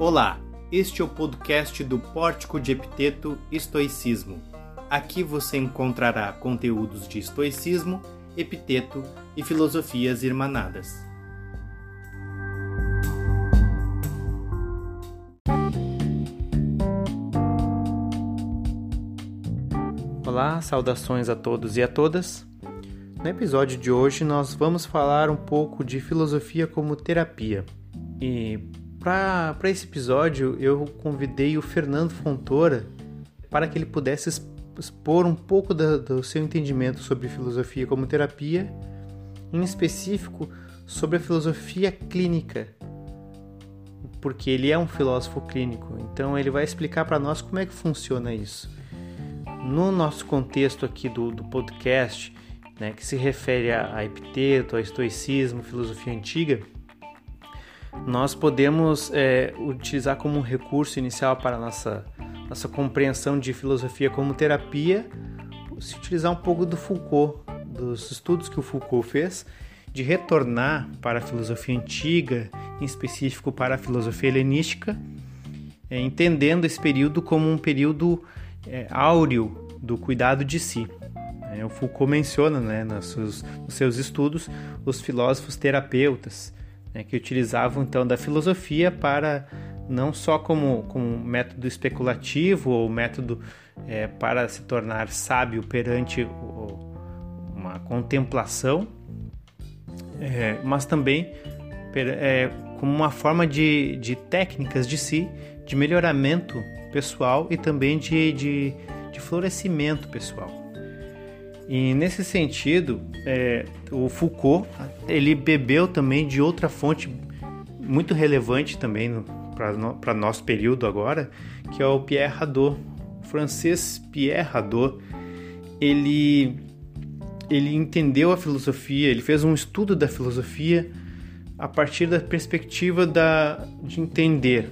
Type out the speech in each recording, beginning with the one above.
Olá, este é o podcast do Pórtico de Epiteto Estoicismo. Aqui você encontrará conteúdos de estoicismo, epiteto e filosofias irmanadas. Olá, saudações a todos e a todas. No episódio de hoje nós vamos falar um pouco de filosofia como terapia. E para esse episódio eu convidei o Fernando Fontoura para que ele pudesse expor um pouco da, do seu entendimento sobre filosofia como terapia, em específico sobre a filosofia clínica, porque ele é um filósofo clínico, então ele vai explicar para nós como é que funciona isso. No nosso contexto aqui do, do podcast, né, que se refere a, a epiteto, a estoicismo, filosofia antiga, nós podemos é, utilizar como um recurso inicial para nossa, nossa compreensão de filosofia como terapia, se utilizar um pouco do Foucault, dos estudos que o Foucault fez, de retornar para a filosofia antiga, em específico para a filosofia helenística, é, entendendo esse período como um período é, áureo do cuidado de si. É, o Foucault menciona né, nos, seus, nos seus estudos os filósofos terapeutas, né, que utilizavam então da filosofia para não só como, como método especulativo ou método é, para se tornar sábio perante o, uma contemplação, é, mas também é, como uma forma de, de técnicas de si, de melhoramento pessoal e também de, de, de florescimento pessoal. E nesse sentido, é, o Foucault ele bebeu também de outra fonte muito relevante também para no, nosso período agora, que é o Pierre Hadot. O francês Pierre Hadot, ele, ele entendeu a filosofia, ele fez um estudo da filosofia a partir da perspectiva da, de entender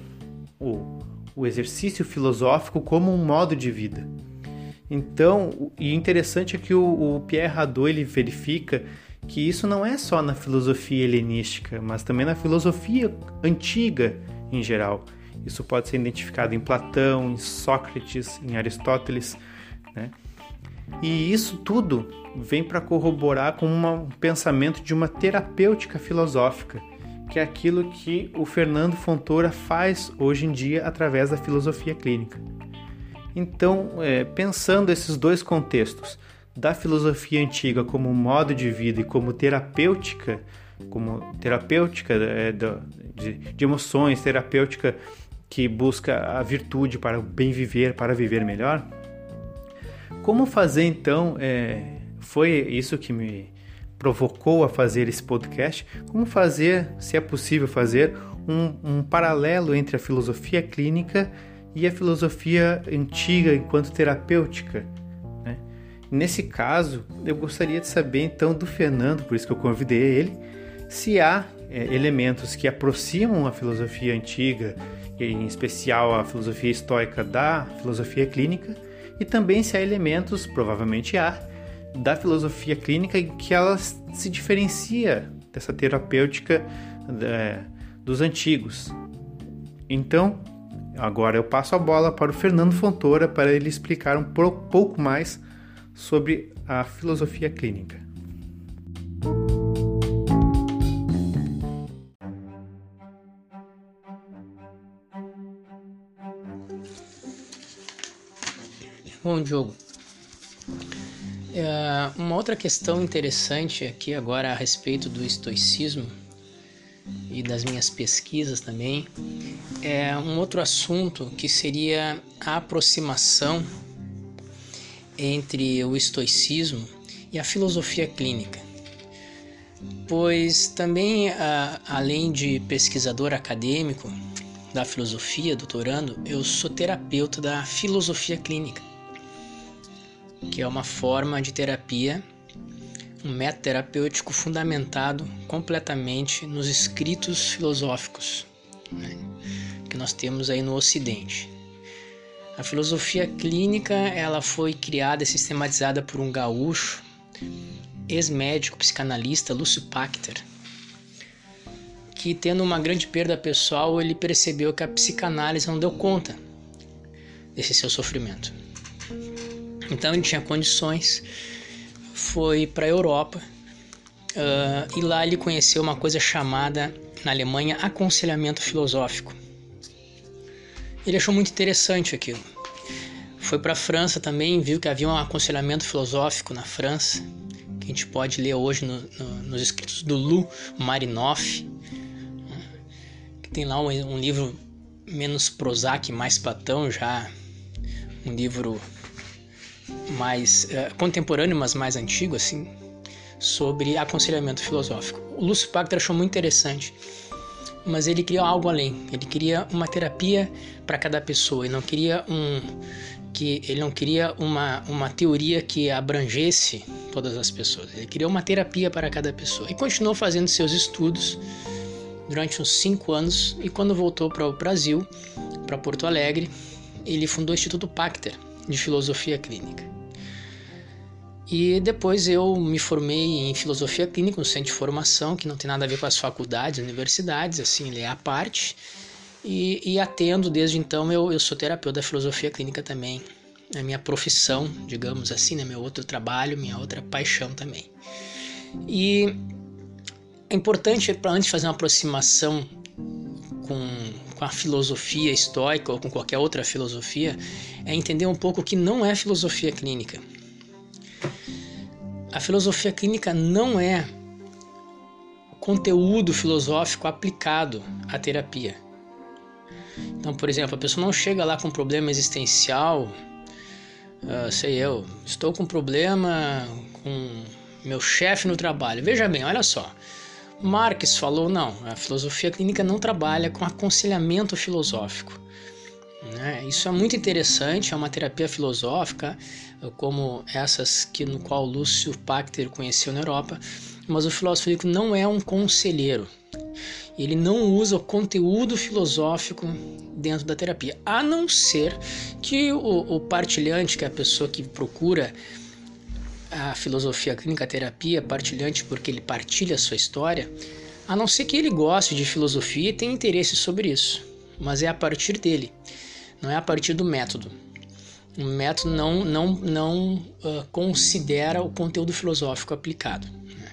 o, o exercício filosófico como um modo de vida. Então, e interessante é que o, o Pierre Hadot ele verifica que isso não é só na filosofia helenística, mas também na filosofia antiga em geral. Isso pode ser identificado em Platão, em Sócrates, em Aristóteles, né? E isso tudo vem para corroborar com uma, um pensamento de uma terapêutica filosófica, que é aquilo que o Fernando Fontoura faz hoje em dia através da filosofia clínica. Então, é, pensando esses dois contextos, da filosofia antiga como modo de vida e como terapêutica, como terapêutica é, de, de, emoções, terapêutica que busca a virtude para o bem viver, para viver melhor. Como fazer então? É, foi isso que me provocou a fazer esse podcast. Como fazer, se é possível fazer, um, um paralelo entre a filosofia clínica e a filosofia antiga enquanto terapêutica. Né? Nesse caso, eu gostaria de saber então do Fernando, por isso que eu convidei ele, se há é, elementos que aproximam a filosofia antiga, em especial a filosofia estoica da filosofia clínica, e também se há elementos, provavelmente há, da filosofia clínica que ela se diferencia dessa terapêutica é, dos antigos. Então, Agora eu passo a bola para o Fernando Fontoura para ele explicar um pouco mais sobre a filosofia clínica. Bom, Diogo. É, uma outra questão interessante aqui agora a respeito do estoicismo e das minhas pesquisas também, é um outro assunto que seria a aproximação entre o estoicismo e a filosofia clínica. Pois também, além de pesquisador acadêmico da filosofia, doutorando, eu sou terapeuta da filosofia clínica, que é uma forma de terapia um método terapêutico fundamentado completamente nos escritos filosóficos né, que nós temos aí no Ocidente. A filosofia clínica ela foi criada e sistematizada por um gaúcho, ex-médico psicanalista Lúcio Pachter, que, tendo uma grande perda pessoal, ele percebeu que a psicanálise não deu conta desse seu sofrimento. Então ele tinha condições, foi para a Europa uh, e lá ele conheceu uma coisa chamada na Alemanha aconselhamento filosófico. Ele achou muito interessante aquilo. Foi para a França também, viu que havia um aconselhamento filosófico na França, que a gente pode ler hoje no, no, nos escritos do Lou Marinoff, que tem lá um, um livro menos Prozac, mais Platão, já um livro mais uh, contemporâneo, mas mais antigo, assim, sobre aconselhamento filosófico. O Lúcio Pacter achou muito interessante, mas ele queria algo além. Ele queria uma terapia para cada pessoa. Ele não queria um que ele não queria uma, uma teoria que abrangesse todas as pessoas. Ele queria uma terapia para cada pessoa. E continuou fazendo seus estudos durante uns cinco anos. E quando voltou para o Brasil, para Porto Alegre, ele fundou o Instituto Pacter de Filosofia Clínica. E depois eu me formei em filosofia clínica, um centro de formação que não tem nada a ver com as faculdades, universidades, assim, ele é a parte. E, e atendo desde então, eu, eu sou terapeuta da filosofia clínica também. É minha profissão, digamos assim, né? meu outro trabalho, minha outra paixão também. E é importante, para antes fazer uma aproximação com, com a filosofia estoica ou com qualquer outra filosofia, é entender um pouco o que não é filosofia clínica. A filosofia clínica não é conteúdo filosófico aplicado à terapia. Então, por exemplo, a pessoa não chega lá com um problema existencial, uh, sei eu, estou com um problema com meu chefe no trabalho. Veja bem, olha só. Marx falou: não, a filosofia clínica não trabalha com aconselhamento filosófico. Né? Isso é muito interessante, é uma terapia filosófica, como essas que no qual Lúcio Pacter conheceu na Europa, mas o filósofo não é um conselheiro. Ele não usa o conteúdo filosófico dentro da terapia, a não ser que o, o partilhante, que é a pessoa que procura a filosofia clínica terapia, partilhante porque ele partilha a sua história, a não ser que ele goste de filosofia e tenha interesse sobre isso, mas é a partir dele não é a partir do método. O método não, não, não uh, considera o conteúdo filosófico aplicado. Né?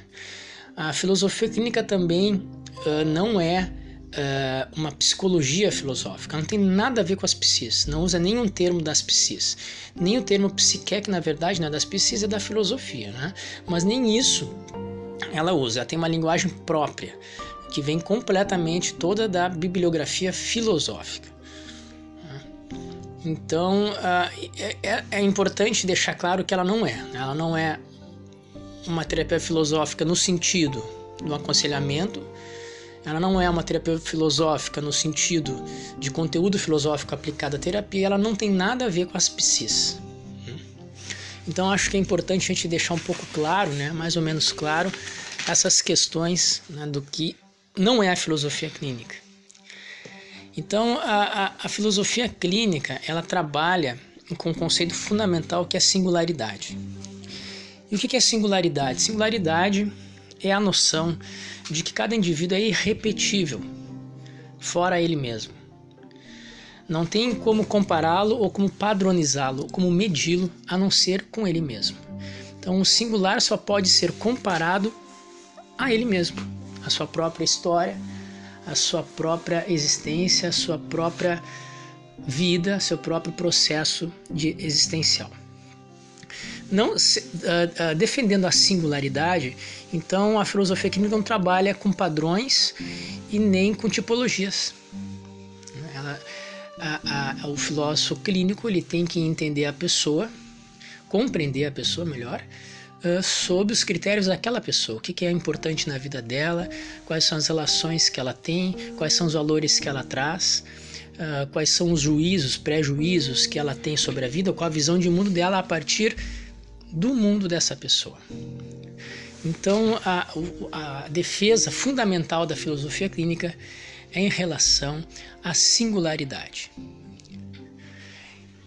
A filosofia clínica também uh, não é uh, uma psicologia filosófica, não tem nada a ver com as psis, não usa nenhum termo das psis, nem o termo psique, que na verdade não é das psis, é da filosofia, né? mas nem isso ela usa, ela tem uma linguagem própria, que vem completamente toda da bibliografia filosófica. Então é, é, é, importante deixar claro que ela não é. Né? Ela não é uma terapia filosófica no sentido do aconselhamento. Ela não é uma terapia filosófica no sentido de conteúdo filosófico aplicado à terapia. Ela não tem nada a ver com as psis. Então acho que é importante a gente deixar um pouco claro, né, mais ou menos claro, essas questões né, do que não é a filosofia clínica. Então, a, a, a filosofia clínica ela trabalha com um conceito fundamental que é singularidade. E o que é singularidade? Singularidade é a noção de que cada indivíduo é irrepetível, fora ele mesmo. Não tem como compará-lo ou como padronizá-lo, como medi-lo, a não ser com ele mesmo. Então, o singular só pode ser comparado a ele mesmo, a sua própria história, a sua própria existência, a sua própria vida, seu próprio processo de existencial. Não uh, uh, defendendo a singularidade, então a filosofia clínica não trabalha com padrões e nem com tipologias. Ela, a, a, o filósofo clínico ele tem que entender a pessoa, compreender a pessoa melhor, uh, sob os critérios daquela pessoa, o que, que é importante na vida dela, quais são as relações que ela tem, quais são os valores que ela traz, uh, quais são os juízos, pré-juízos que ela tem sobre a vida, qual a visão de mundo dela a partir do mundo dessa pessoa. Então, a, a defesa fundamental da filosofia clínica é em relação à singularidade.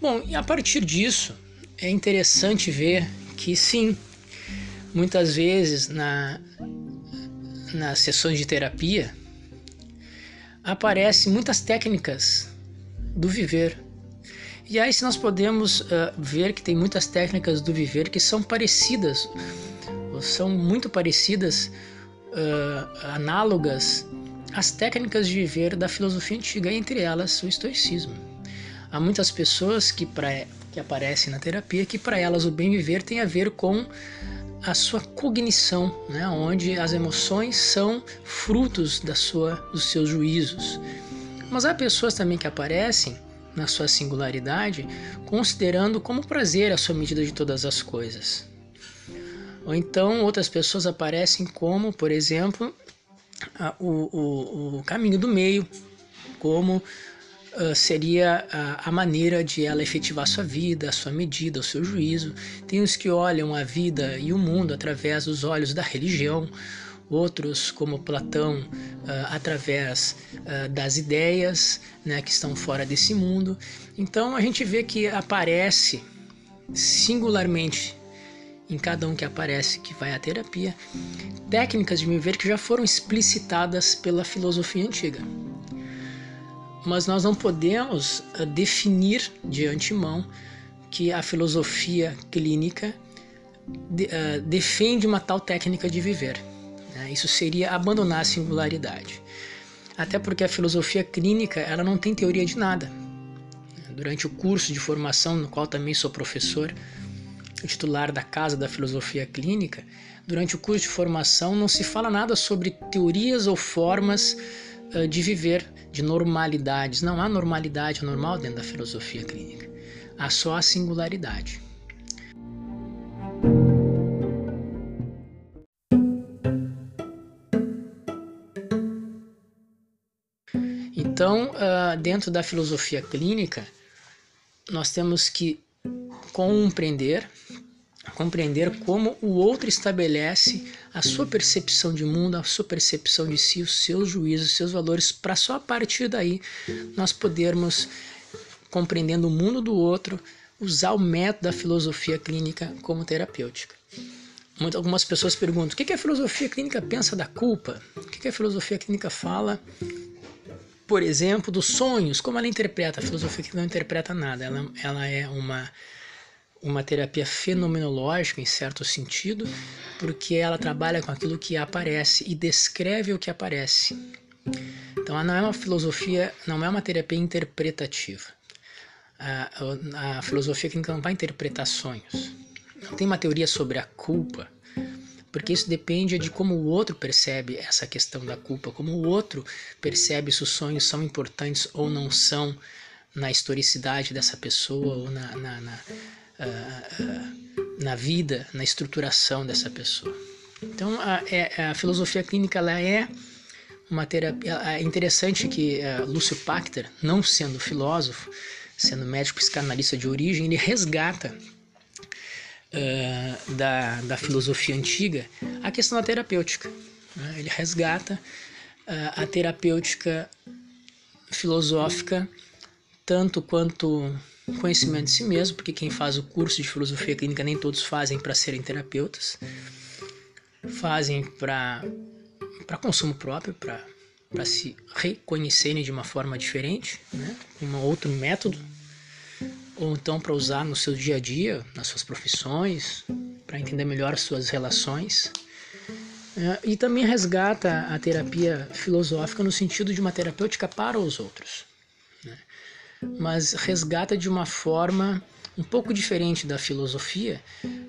Bom, e a partir disso, é interessante ver que sim, Muitas vezes na, nas sessões de terapia, aparecem muitas técnicas do viver. E aí, se nós podemos uh, ver que tem muitas técnicas do viver que são parecidas, ou são muito parecidas, uh, análogas às técnicas de viver da filosofia antiga, entre elas o estoicismo. Há muitas pessoas que, pra, que aparecem na terapia que, para elas, o bem viver tem a ver com a sua cognição, né, onde as emoções são frutos da sua, dos seus juízos. Mas há pessoas também que aparecem na sua singularidade, considerando como prazer a sua medida de todas as coisas. Ou então outras pessoas aparecem como, por exemplo, a, o, o, o, caminho do meio, como uh, seria a, a, maneira de ela efetivar sua vida, a sua medida, o seu juízo. Tem os que olham a vida e o mundo através dos olhos da religião, outros, como Platão, uh, através uh, das ideias né, que estão fora desse mundo. Então a gente vê que aparece singularmente em cada um que aparece que vai à terapia técnicas de viver que já foram explicitadas pela filosofia antiga. Mas nós não podemos uh, definir de antemão que a filosofia clínica de, defende uma tal técnica de viver. Né? Isso seria abandonar a singularidade. Até porque a filosofia clínica ela não tem teoria de nada. Durante o curso de formação, no qual também sou professor, titular da Casa da Filosofia Clínica, durante o curso de formação não se fala nada sobre teorias ou formas uh, de viver, de normalidades. Não há normalidade normal dentro da filosofia clínica. Há só a singularidade. Então, uh, dentro da filosofia clínica, nós temos que compreender, compreender como o outro estabelece a sua percepção de mundo, a sua percepção de si, os seus juízos, os seus valores, para só a partir daí nós podermos, compreendendo o mundo do outro, usar o método da filosofia clínica como terapêutica. Algumas pessoas perguntam: o que a filosofia clínica pensa da culpa? O que a filosofia clínica fala por exemplo, dos sonhos, como ela interpreta. A filosofia que não interpreta nada, ela, ela é uma, uma terapia fenomenológica, em certo sentido, porque ela trabalha com aquilo que aparece e descreve o que aparece. Então, ela não é uma filosofia, não é uma terapia interpretativa. A, a filosofia clínica não vai interpretar sonhos. Não tem uma teoria sobre a culpa porque isso depende de como o outro percebe essa questão da culpa, como o outro percebe se os sonhos são importantes ou não são na historicidade dessa pessoa ou na, na, na, uh, uh, na vida, na estruturação dessa pessoa. Então, a, é, a filosofia clínica ela é uma terapia. É interessante que uh, Lúcio Pachter, não sendo filósofo, sendo médico psicanalista de origem, ele resgata uh, da, da filosofia antiga a questão da terapêutica. Né? Ele resgata uh, a terapêutica filosófica tanto quanto conhecimento de si mesmo, porque quem faz o curso de filosofia clínica nem todos fazem para serem terapeutas, fazem para consumo próprio, para se reconhecerem de uma forma diferente, né? um outro método ou então para usar no seu dia a dia, nas suas profissões, para entender melhor as suas relações. É, e também resgata a terapia filosófica no sentido de uma terapêutica para os outros, né? mas resgata de uma forma um pouco diferente da filosofia,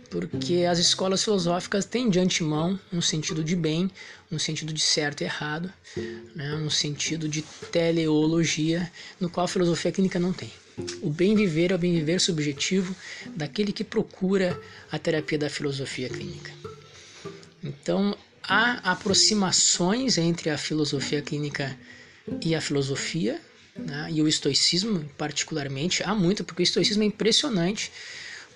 porque as escolas filosóficas têm de antemão um sentido de bem, um sentido de certo e errado, né? um sentido de teleologia, no qual a filosofia clínica não tem. O bem viver é o bem viver subjetivo daquele que procura a terapia da filosofia clínica. Então, há aproximações entre a filosofia clínica e a filosofia, né? e o estoicismo, particularmente, há muito, porque o estoicismo é impressionante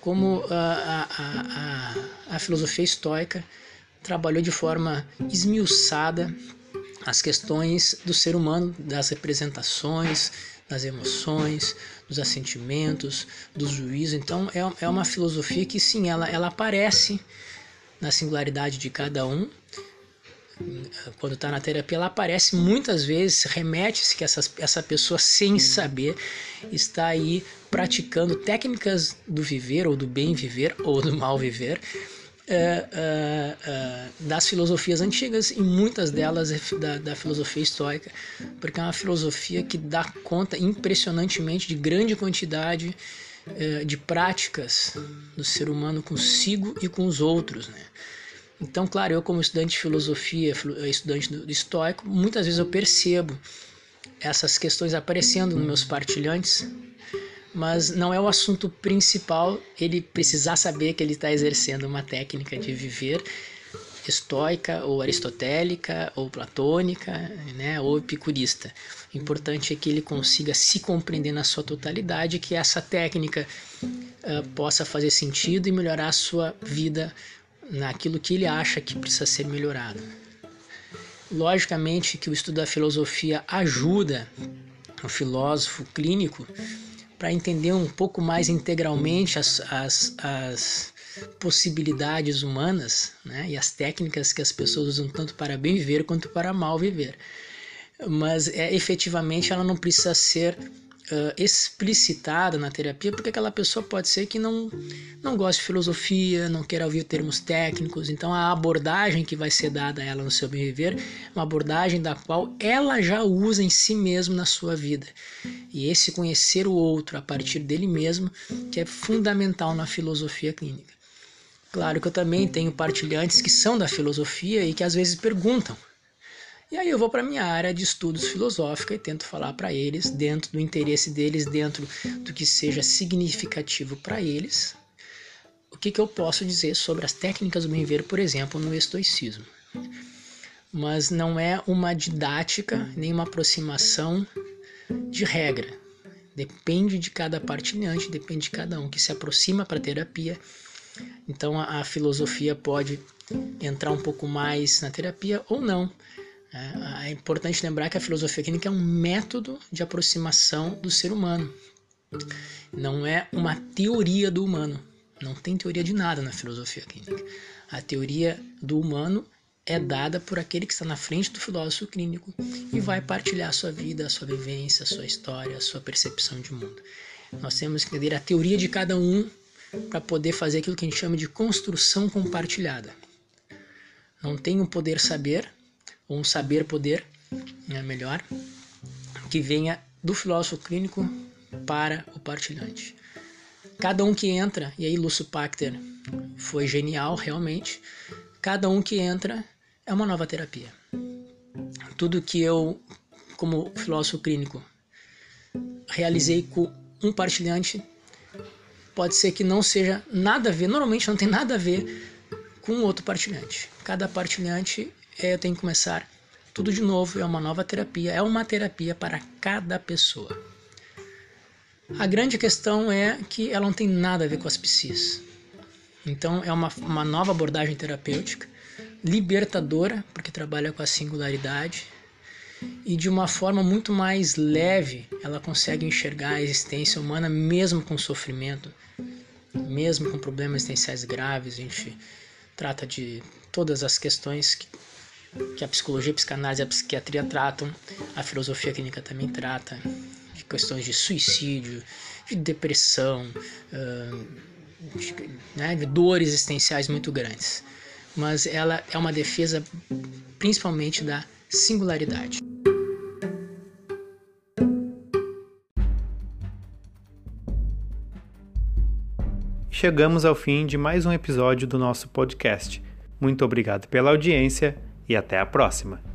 como a, a, a, a filosofia estoica trabalhou de forma esmiuçada as questões do ser humano, das representações, das emoções, dos assentimentos, dos juízos. Então é, é uma filosofia que sim, ela, ela aparece na singularidade de cada um, quando está na terapia, ela aparece muitas vezes, remete-se que essa, essa pessoa, sem saber, está aí praticando técnicas do viver, ou do bem viver, ou do mal viver, é, é, é, das filosofias antigas e muitas delas da, da, filosofia estoica, porque é uma filosofia que dá conta impressionantemente de grande quantidade de práticas do ser humano consigo e com os outros. Né? Então, claro, eu como estudante de filosofia, estudante do estoico, muitas vezes eu percebo essas questões aparecendo nos meus partilhantes mas não é o assunto principal ele precisar saber que ele está exercendo uma técnica de viver estoica ou aristotélica ou platônica, né, ou epicurista. O importante é que ele consiga se compreender na sua totalidade, que essa técnica uh, possa fazer sentido e melhorar a sua vida naquilo que ele acha que precisa ser melhorado. Logicamente que o estudo da filosofia ajuda o filósofo clínico para entender um pouco mais integralmente as, as, as possibilidades humanas né, e as técnicas que as pessoas usam tanto para bem viver quanto para mal viver. Mas é, efetivamente ela não precisa ser uh, explicitada na terapia, porque aquela pessoa pode ser que não, não goste de filosofia, não queira ouvir termos técnicos. Então, a abordagem que vai ser dada a ela no seu bem viver é uma abordagem da qual ela já usa em si mesma na sua vida. E esse conhecer o outro a partir dele mesmo, que é fundamental na filosofia clínica. Claro que eu também tenho partilhantes que são da filosofia e que às vezes perguntam e aí eu vou para minha área de estudos filosófica e tento falar para eles, dentro do interesse deles, dentro do que seja significativo para eles, o que, que eu posso dizer sobre as técnicas do bem-ver, por exemplo, no estoicismo. Mas não é uma didática nem uma aproximação de regra. Depende de cada partilhante, depende de cada um que se aproxima para a terapia. Então a, a filosofia pode entrar um pouco mais na terapia ou não. É, é importante lembrar que a filosofia clínica é um método de aproximação do ser humano. Não é uma teoria do humano. Não tem teoria de nada na filosofia clínica. A teoria do humano é dada por aquele que está na frente do filósofo clínico e vai partilhar a sua vida, a sua vivência, a sua história, a sua percepção de mundo. Nós temos que entender a teoria de cada um para poder fazer aquilo que a gente chama de construção compartilhada. Não tem um poder saber, ou um saber poder, né, melhor, que venha do filósofo clínico para o partilhante. Cada um que entra, e aí Lúcio Pachter foi genial realmente, cada um que entra é uma nova terapia. Tudo que eu, como filósofo clínico, realizei com um partilhante, pode ser que não seja nada a ver, normalmente não tem nada a ver com outro partilhante. Cada partilhante eu tenho que começar tudo de novo, é uma nova terapia, é uma terapia para cada pessoa. A grande questão é que ela não tem nada a ver com as psis. Então é uma, uma nova abordagem terapêutica, libertadora, porque trabalha com a singularidade, e de uma forma muito mais leve ela consegue enxergar a existência humana mesmo com sofrimento, mesmo com problemas existenciais graves. A gente trata de todas as questões que que a psicologia, a psicanálise e a psiquiatria tratam, a filosofia clínica também trata de questões de suicídio, de depressão, de, né, de dores existenciais muito grandes. Mas ela é uma defesa principalmente da singularidade. Chegamos ao fim de mais um episódio do nosso podcast. Muito obrigado pela audiência e até a próxima!